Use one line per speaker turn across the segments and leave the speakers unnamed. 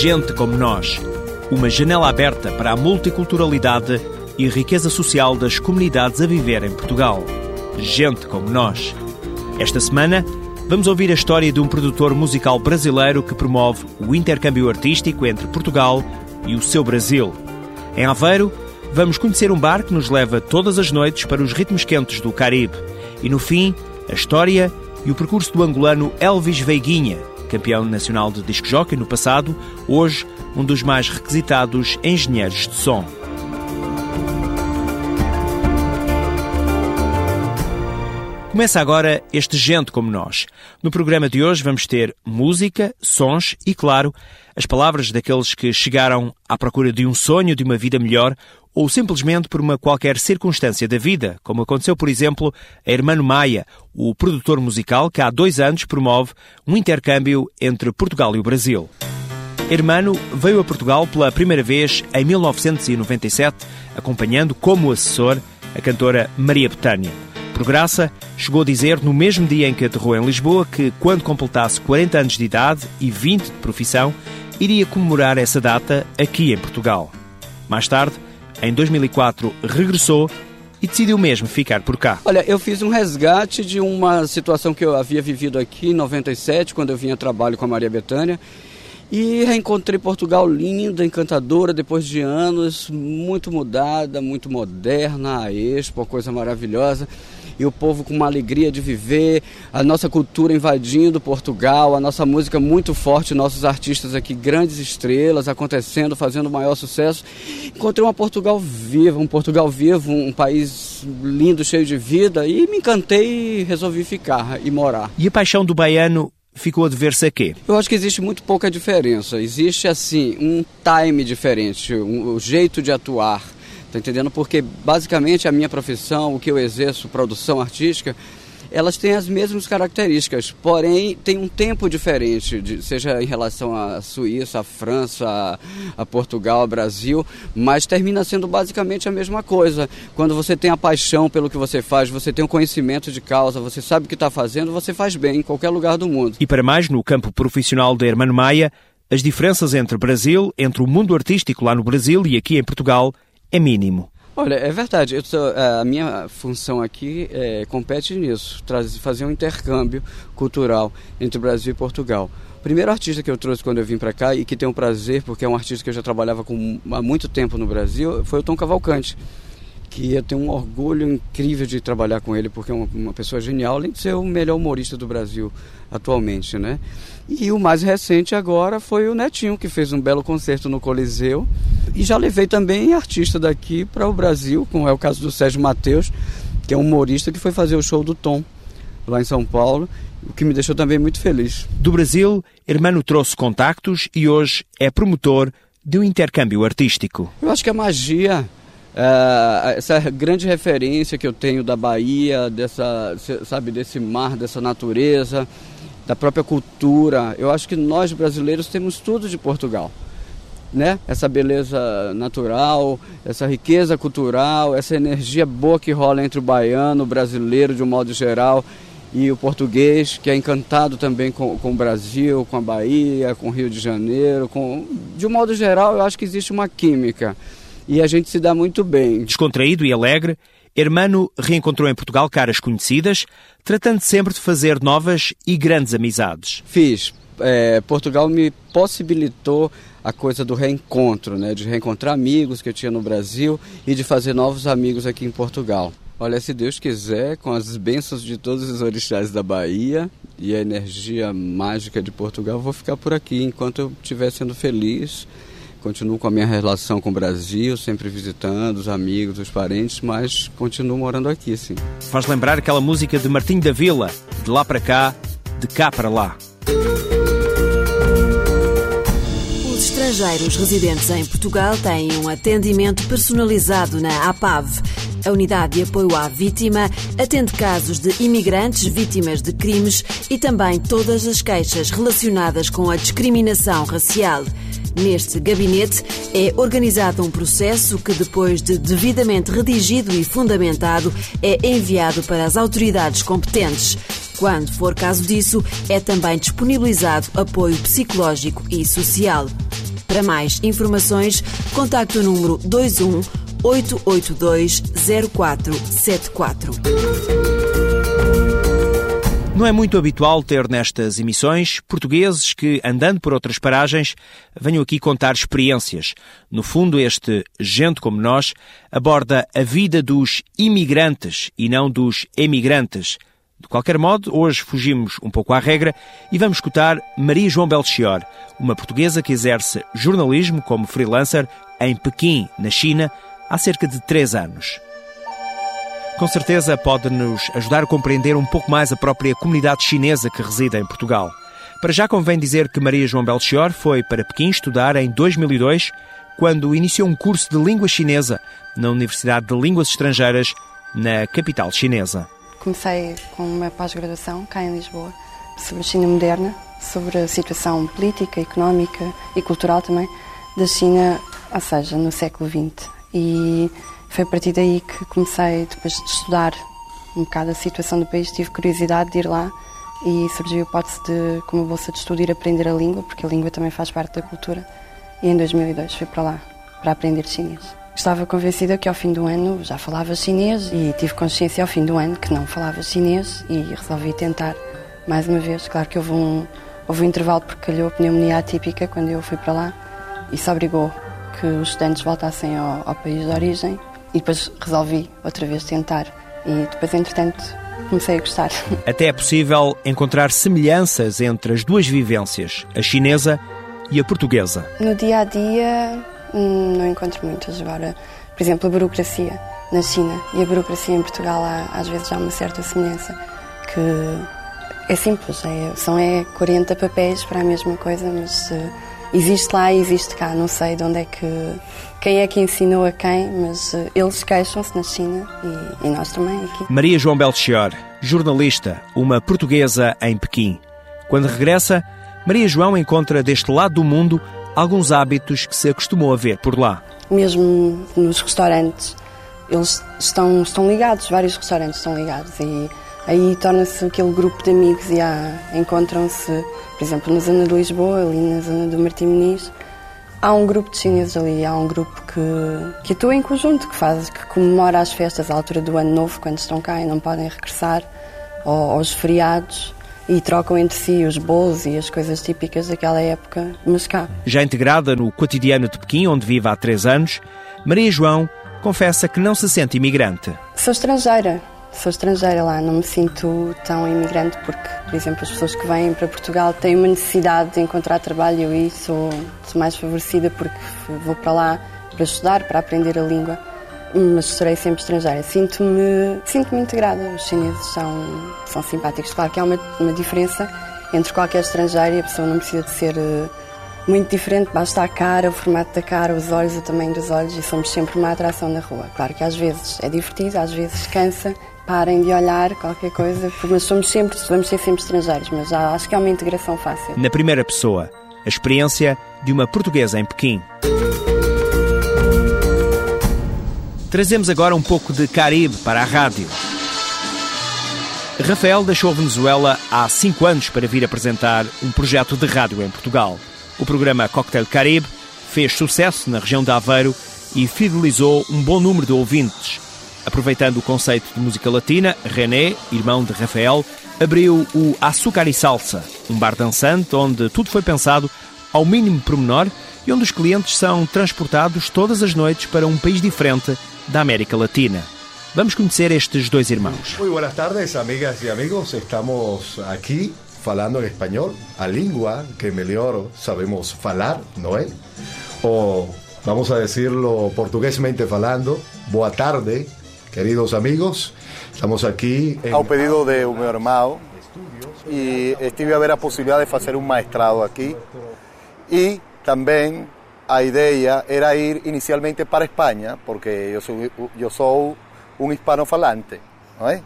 Gente como nós. Uma janela aberta para a multiculturalidade e riqueza social das comunidades a viver em Portugal. Gente como nós. Esta semana vamos ouvir a história de um produtor musical brasileiro que promove o intercâmbio artístico entre Portugal e o seu Brasil. Em Aveiro, vamos conhecer um bar que nos leva todas as noites para os ritmos quentes do Caribe. E no fim, a história e o percurso do angolano Elvis Veiguinha, campeão nacional de disc jockey no passado, hoje um dos mais requisitados engenheiros de som. Começa agora este Gente como Nós. No programa de hoje vamos ter música, sons e, claro, as palavras daqueles que chegaram à procura de um sonho, de uma vida melhor, ou simplesmente por uma qualquer circunstância da vida, como aconteceu, por exemplo, a Hermano Maia, o produtor musical que há dois anos promove um intercâmbio entre Portugal e o Brasil. Hermano veio a Portugal pela primeira vez em 1997, acompanhando como assessor a cantora Maria Betânia. Por graça, chegou a dizer no mesmo dia em que aterrou em Lisboa que, quando completasse 40 anos de idade e 20 de profissão, iria comemorar essa data aqui em Portugal. Mais tarde, em 2004, regressou e decidiu mesmo ficar por cá.
Olha, eu fiz um resgate de uma situação que eu havia vivido aqui em 97, quando eu vinha a trabalho com a Maria Bethânia. E reencontrei Portugal linda, encantadora, depois de anos, muito mudada, muito moderna, a Expo, coisa maravilhosa e o povo com uma alegria de viver, a nossa cultura invadindo Portugal, a nossa música muito forte, nossos artistas aqui, grandes estrelas acontecendo, fazendo maior sucesso. Encontrei uma Portugal viva, um Portugal vivo, um país lindo, cheio de vida e me encantei e resolvi ficar e morar.
E a paixão do baiano ficou a dever-se a quê?
Eu acho que existe muito pouca diferença. Existe, assim, um time diferente, um, um jeito de atuar Tá entendendo? Porque basicamente a minha profissão, o que eu exerço, produção artística, elas têm as mesmas características, porém tem um tempo diferente, de, seja em relação à Suíça, à França, a, a Portugal, ao Brasil, mas termina sendo basicamente a mesma coisa. Quando você tem a paixão pelo que você faz, você tem o um conhecimento de causa, você sabe o que está fazendo, você faz bem em qualquer lugar do mundo.
E para mais, no campo profissional de Hermano Maia, as diferenças entre Brasil, entre o mundo artístico lá no Brasil e aqui em Portugal, é mínimo.
Olha, é verdade. Tô, a minha função aqui é, compete nisso, trazer, fazer um intercâmbio cultural entre o Brasil e Portugal. O primeiro artista que eu trouxe quando eu vim para cá e que tenho prazer, porque é um artista que eu já trabalhava com, há muito tempo no Brasil, foi o Tom Cavalcante que eu tenho um orgulho incrível de trabalhar com ele, porque é uma, uma, pessoa genial, além de ser o melhor humorista do Brasil atualmente, né? E o mais recente agora foi o Netinho, que fez um belo concerto no Coliseu. E já levei também artista daqui para o Brasil, como é o caso do Sérgio Mateus, que é um humorista que foi fazer o show do Tom lá em São Paulo, o que me deixou também muito feliz.
Do Brasil, Hermano trouxe contactos e hoje é promotor de um intercâmbio artístico.
Eu acho que a magia Uh, essa grande referência que eu tenho da Bahia, dessa, sabe, desse mar, dessa natureza, da própria cultura. Eu acho que nós brasileiros temos tudo de Portugal. Né? Essa beleza natural, essa riqueza cultural, essa energia boa que rola entre o baiano, o brasileiro de um modo geral e o português, que é encantado também com, com o Brasil, com a Bahia, com o Rio de Janeiro. Com... De um modo geral, eu acho que existe uma química e a gente se dá muito bem.
Descontraído e alegre, Hermano reencontrou em Portugal caras conhecidas, tratando sempre de fazer novas e grandes amizades.
Fiz. É, Portugal me possibilitou a coisa do reencontro, né? de reencontrar amigos que eu tinha no Brasil e de fazer novos amigos aqui em Portugal. Olha, se Deus quiser, com as bênçãos de todos os orixás da Bahia e a energia mágica de Portugal, vou ficar por aqui enquanto eu estiver sendo feliz. Continuo com a minha relação com o Brasil, sempre visitando os amigos, os parentes, mas continuo morando aqui, sim.
Faz lembrar aquela música de Martinho da Vila, de lá para cá, de cá para lá.
Os estrangeiros residentes em Portugal têm um atendimento personalizado na APAV. A Unidade de Apoio à Vítima atende casos de imigrantes vítimas de crimes e também todas as queixas relacionadas com a discriminação racial. Neste gabinete é organizado um processo que, depois de devidamente redigido e fundamentado, é enviado para as autoridades competentes. Quando for caso disso, é também disponibilizado apoio psicológico e social. Para mais informações, contacte o número 21 882 0474.
Não é muito habitual ter nestas emissões portugueses que, andando por outras paragens, venham aqui contar experiências. No fundo, este Gente Como Nós aborda a vida dos imigrantes e não dos emigrantes. De qualquer modo, hoje fugimos um pouco à regra e vamos escutar Maria João Belchior, uma portuguesa que exerce jornalismo como freelancer em Pequim, na China, há cerca de três anos. Com certeza pode nos ajudar a compreender um pouco mais a própria comunidade chinesa que reside em Portugal. Para já convém dizer que Maria João Belchior foi para Pequim estudar em 2002, quando iniciou um curso de língua chinesa na Universidade de Línguas Estrangeiras, na capital chinesa.
Comecei com uma pós-graduação cá em Lisboa sobre China moderna, sobre a situação política, económica e cultural também da China, ou seja, no século XX. E foi a partir daí que comecei, depois de estudar um bocado a situação do país, tive curiosidade de ir lá e surgiu a hipótese de, como bolsa de estudo, ir aprender a língua, porque a língua também faz parte da cultura. E em 2002 fui para lá, para aprender chinês. Estava convencida que ao fim do ano já falava chinês e tive consciência ao fim do ano que não falava chinês e resolvi tentar mais uma vez. Claro que houve um, houve um intervalo porque calhou pneumonia atípica quando eu fui para lá e isso obrigou que os estudantes voltassem ao, ao país de origem e depois resolvi outra vez tentar. E depois, entretanto, comecei a gostar.
Até é possível encontrar semelhanças entre as duas vivências, a chinesa e a portuguesa.
No dia a dia, hum, não encontro muitas. Agora, por exemplo, a burocracia na China e a burocracia em Portugal, há, às vezes há uma certa semelhança. Que é simples, é, são é 40 papéis para a mesma coisa, mas. Uh, existe lá e existe cá. Não sei de onde é que. Quem é que ensinou a quem, mas uh, eles queixam-se na China e, e, nós também aqui.
Maria João Belchior, jornalista, uma portuguesa em Pequim. Quando regressa, Maria João encontra deste lado do mundo alguns hábitos que se acostumou a ver por lá.
Mesmo nos restaurantes, eles estão, estão ligados, vários restaurantes estão ligados e aí torna-se aquele grupo de amigos e encontram-se por exemplo, na zona de Lisboa, ali na zona do Martim Muniz, há um grupo de chineses ali, há um grupo que, que atua em conjunto, que faz, que comemora as festas à altura do ano novo, quando estão cá e não podem regressar, ou aos feriados, e trocam entre si os bolos e as coisas típicas daquela época, mas cá.
Já integrada no cotidiano de Pequim, onde vive há três anos, Maria João confessa que não se sente imigrante.
Sou estrangeira, sou estrangeira lá, não me sinto tão imigrante porque, por exemplo, as pessoas que vêm para Portugal têm uma necessidade de encontrar trabalho e sou, sou mais favorecida porque vou para lá para estudar, para aprender a língua, mas serei sempre estrangeira. Sinto-me sinto integrada, os chineses são, são simpáticos. Claro que há uma, uma diferença entre qualquer estrangeiro e a pessoa não precisa de ser eh, muito diferente, basta a cara, o formato da cara, os olhos, o tamanho dos olhos e somos sempre uma atração na rua. Claro que às vezes é divertido, às vezes cansa, parem de olhar qualquer coisa, mas somos sempre, vamos ser sempre estrangeiros, mas acho que é uma integração fácil.
Na primeira pessoa, a experiência de uma portuguesa em Pequim. Trazemos agora um pouco de Caribe para a rádio. Rafael deixou a Venezuela há cinco anos para vir apresentar um projeto de rádio em Portugal. O programa Cocktail Caribe fez sucesso na região de Aveiro e fidelizou um bom número de ouvintes, Aproveitando o conceito de música latina, René, irmão de Rafael, abriu o Açúcar e Salsa, um bar dançante onde tudo foi pensado ao mínimo pormenor e onde os clientes são transportados todas as noites para um país diferente da América Latina. Vamos conhecer estes dois irmãos.
Muy buenas tardes, amigas y amigos. Estamos aquí falando en español, a língua que melhor sabemos falar, ¿no es? O vamos a decirlo portuguesmente falando. Boa tarde, queridos amigos. Estamos aquí en...
Ao pedido de o meu irmão e estive a ver a possibilidade de fazer um maestrado aqui e também a ideia era ir inicialmente para Espanha, porque eu sou, eu sou um hispano-falante, não é?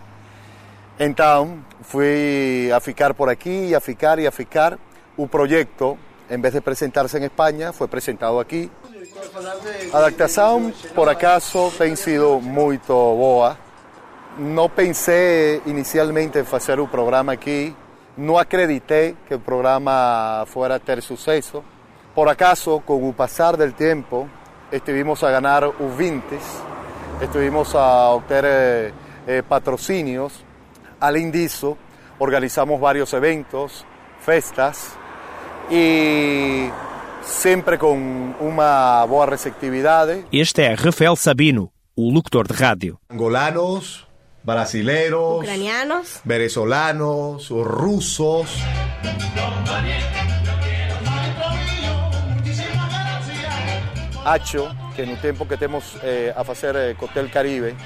Fui a ficar por aqui, a ficar e a ficar. O projeto, em vez de apresentar-se em Espanha, foi apresentado aqui. A adaptação, por acaso, tem sido muito boa. Não pensei inicialmente em fazer o programa aqui, não acreditei que o programa fuera ter sucesso. Por acaso, com o passar do tempo, estivemos a ganhar ouvintes, estivemos a obter eh, eh, patrocínios. Organizamos vários eventos, festas e sempre com uma boa receptividade.
Este é Rafael Sabino, o locutor de rádio.
Angolanos, brasileros,
ucranianos,
venezolanos, rusos.
Acho que no tempo que temos eh, a fazer eh, Cotel Caribe,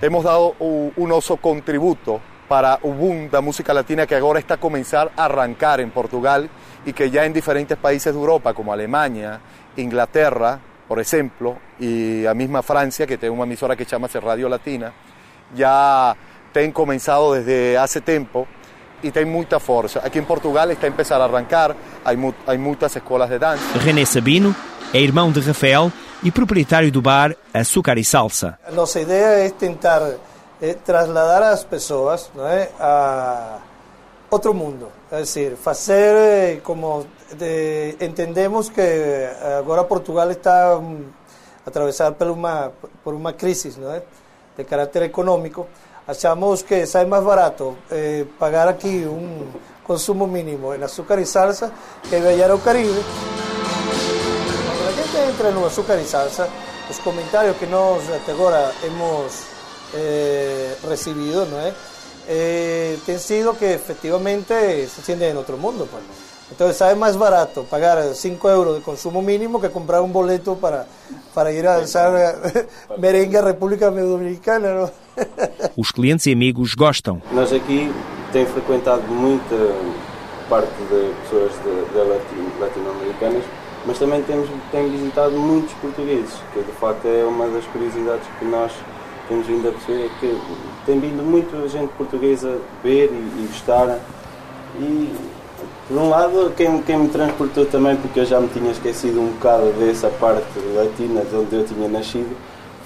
temos dado o nosso contributo para o boom da música latina que agora está a começar a arrancar em Portugal e que já em diferentes países de Europa, como Alemanha, Inglaterra, por exemplo, e a mesma França, que tem uma emissora que chama-se Radio Latina, já tem começado desde há tempo e tem muita força. Aqui em Portugal está a começar a arrancar, há, mu há muitas escolas de dança.
René Sabino é irmão de Rafael e proprietário do bar Açúcar e Salsa.
A nossa ideia é tentar eh, trasladar as pessoas não é, a outro mundo. É dizer, fazer eh, como de, entendemos que agora Portugal está um, por uma, por de caráter econômico. Achamos que sai mais barato eh, pagar aqui um consumo mínimo em açúcar e salsa que viajar ao Caribe. Quando a gente entra no açúcar e salsa, os comentários que nós até agora hemos eh, recibido, não é? Eh, tem sido que efectivamente se sienten en otro mundo. Pues. Entonces sabe más barato pagar 5 euros de consumo mínimo que comprar un boleto para, para ir a dançar merengue à República Dominicana. Não?
Os clientes e amigos gostam.
Nós aqui temos frequentado muita parte de pessoas de, de latino, latino-americanas, mas também temos tem visitado muitos portugueses, que de facto é uma das curiosidades que nós temos vindo a perceber, é que tem vindo muita gente portuguesa ver e, e gostar. E por um lado, quem, quem me transportou também, porque eu já me tinha esquecido um bocado dessa parte latina de onde eu tinha nascido,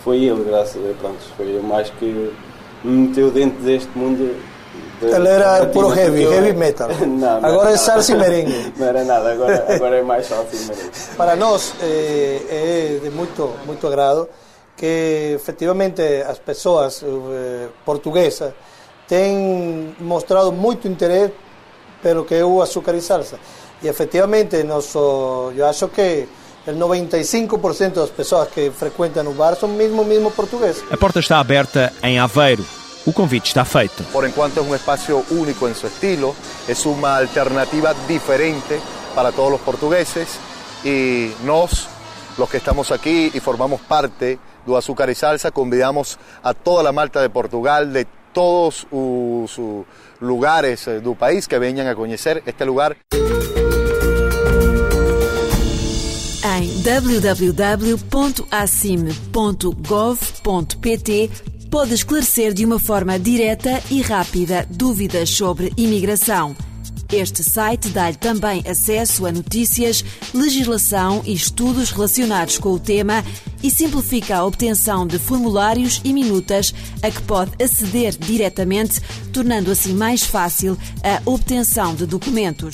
foi ele, graças a Deus. Pronto, foi ele mais que me meteu dentro deste mundo. De,
ele era puro heavy, eu... heavy metal.
não, não
agora é salsa e merengue.
Não era nada, agora, agora é mais salsa e merengue.
Para nós é, é de muito, muito agrado que efectivamente as pessoas eh, portuguesas têm mostrado muito interesse pelo que é o açúcar e salsa. E efectivamente, nosso, eu acho que o 95% das pessoas que frequentam o bar são mesmo, mesmo portugueses.
A porta está aberta em Aveiro. O convite está feito.
Por enquanto é um espaço único em seu estilo, é uma alternativa diferente para todos os portugueses e nós, os que estamos aqui e formamos parte do Azúcar y Salsa, convidamos a toda a Malta de Portugal, de todos os lugares do país que venham a conhecer este lugar.
Em www.acime.gov.pt pode esclarecer de uma forma direta e rápida dúvidas sobre imigração. Este site dá-lhe também acesso a notícias, legislação e estudos relacionados com o tema e simplifica a obtenção de formulários e minutas a que pode aceder diretamente, tornando assim mais fácil a obtenção de documentos.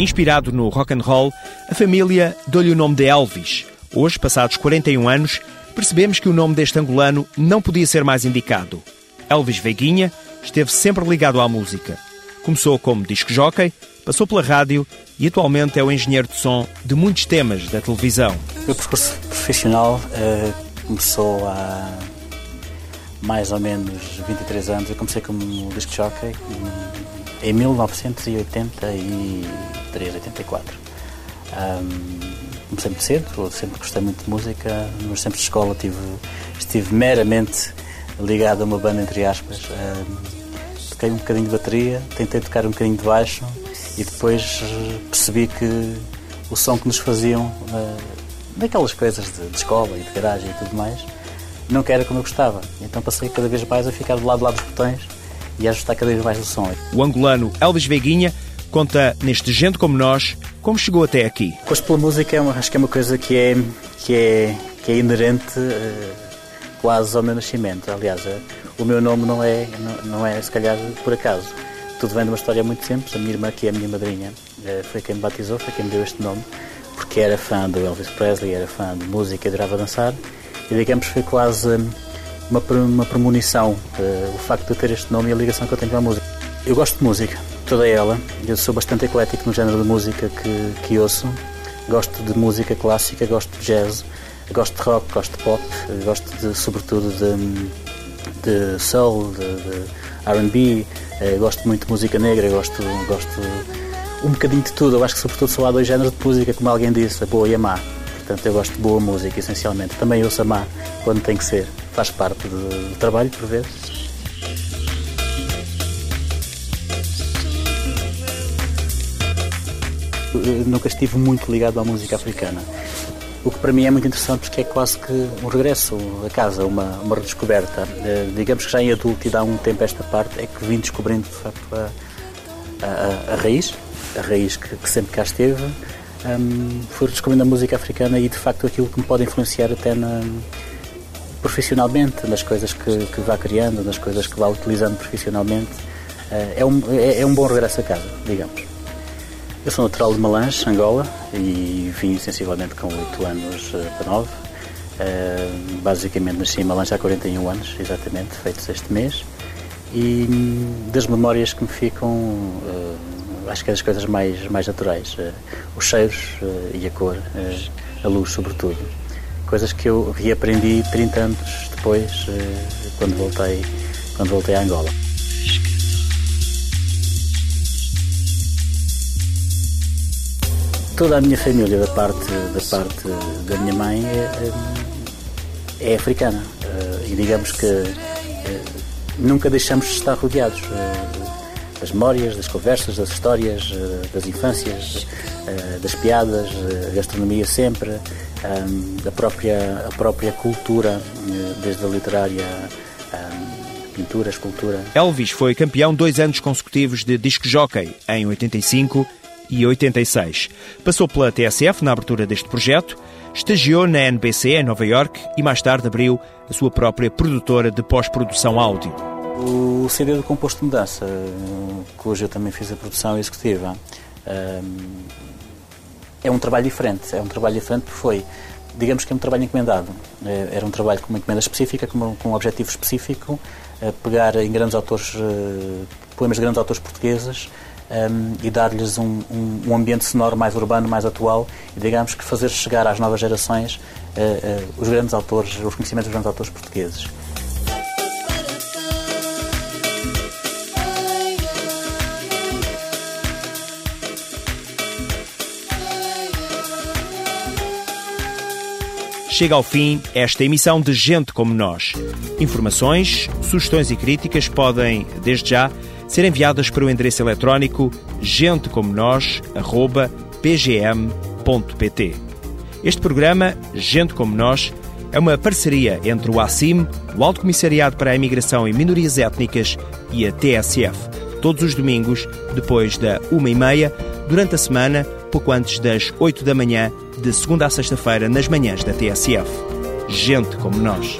Inspirado no rock and roll, a família deu-lhe o nome de Elvis. Hoje, passados 41 anos, percebemos que o nome deste angolano não podia ser mais indicado. Elvis Veguinha esteve sempre ligado à música. Começou como disco jockey, passou pela rádio e atualmente é o engenheiro de som de muitos temas da televisão.
O meu percurso profissional uh,
começou há mais ou menos 23 anos. Eu comecei como disc jockey em 1983, 84. Um, comecei muito cedo, sempre gostei muito de música, nos tempos de escola tive, estive meramente ligado a uma banda, entre aspas. Um, toquei um bocadinho de bateria, tentei tocar um bocadinho de baixo e depois percebi que o som que nos faziam uh, daquelas coisas de, de, escola e de garagem e tudo mais não era como eu gostava. Então passei cada vez mais a ficar do lado, do lado dos botões e a ajustar cada vez mais o som.
O angolano Elvis Veguinha conta neste Gente Como Nós como chegou até aqui.
Gosto pela música, é acho que é uma coisa que é, que é, que é inerente uh, quase ao meu nascimento. Aliás, uh, o meu nome não é, não, é, se calhar, por acaso. Tudo vem de uma história muito simples. A minha irmã, que é a minha madrinha, uh, foi quem me batizou, foi quem me deu este nome, porque era fã do Elvis Presley, era fã de música adorava dançar. E digamos foi quase uma, uma premonição o facto de eu ter este nome e a ligação que eu tenho com a música. Eu gosto de música, toda ela. Eu sou bastante eclético no género de música que, que ouço. Gosto de música clássica, gosto de jazz, gosto de rock, gosto de pop, gosto de, sobretudo de, de soul, de, de R&B, eh, gosto muito de música negra, gosto, gosto um bocadinho de tudo. Eu acho que sobretudo só há dois géneros de música, como alguém disse, a boa e a má. Portanto, eu gosto de boa música, essencialmente. Também ouço a má, quando tem que ser. Faz parte do, do trabalho, por vezes. nunca estive muito ligado à música africana. O que para mim é muito interessante porque é quase que um regresso a casa, uma, uma redescoberta. Uh, digamos que já em adulto e dá um tempo esta parte é que vim descobrindo de facto a, a, a raiz, a raiz que, que, sempre cá esteve. Um, fui descobrindo a música africana e de facto aquilo que me pode influenciar até na, profissionalmente, nas coisas que, que vá criando, nas coisas que vá utilizando profissionalmente. Uh, é, um, é, é um bom regresso a casa, digamos. Eu sou natural de Malange, Angola, e vim sensivelmente com 8 anos uh, para 9. Uh, eh, basicamente nasci em Malange há 41 anos, exatamente, feitos este mês. E das memórias que me ficam, uh, acho que é das coisas mais, mais naturais. os cheiros e a cor, a luz, sobretudo. Coisas que eu reaprendi 30 anos depois, quando, voltei, quando voltei a Angola. Toda a minha família da parte da parte da minha mãe é, é, é africana eh, e digamos que eh, nunca deixamos de estar rodeados eh, das memórias, das conversas, das histórias, das infâncias, das piadas, a gastronomia sempre, a própria a própria cultura, desde a literária pintura, escultura.
Elvis foi campeão dois anos consecutivos de disco jockey, em 85 e 86. Passou pela TSF na abertura deste projeto, estagiou na NBC em Nova York e mais tarde abriu a sua própria produtora de pós-produção áudio.
O CD do Composto de Mudança, cujo eu também fiz a produção executiva, é um trabalho diferente. É um trabalho diferente porque foi, digamos que é um trabalho encomendado. É, era um trabalho com uma encomenda específica, com um objetivo específico, pegar em grandes autores, eh, poemas de grandes autores portugueses, um, e dar-lhes um, um, um, ambiente sonoro mais urbano, mais atual e, digamos, que fazer chegar às novas gerações uh, uh, os grandes autores, os conhecimentos dos grandes autores portugueses.
Chega ao fim esta emissão de Gente Como Nós. Informações, sugestões e críticas podem, desde já, ser enviadas para o endereço eletrónico gentecomonos.pgm.pt. Este programa, Gente Como Nós, é uma parceria entre o ACIM, o Alto Comissariado para a Imigração e Minorias Étnicas, e a TSF, todos os domingos, depois da uma e meia, durante a semana, pouco antes das oito da manhã, de segunda a sexta-feira, nas manhãs da TSF. Gente como nós.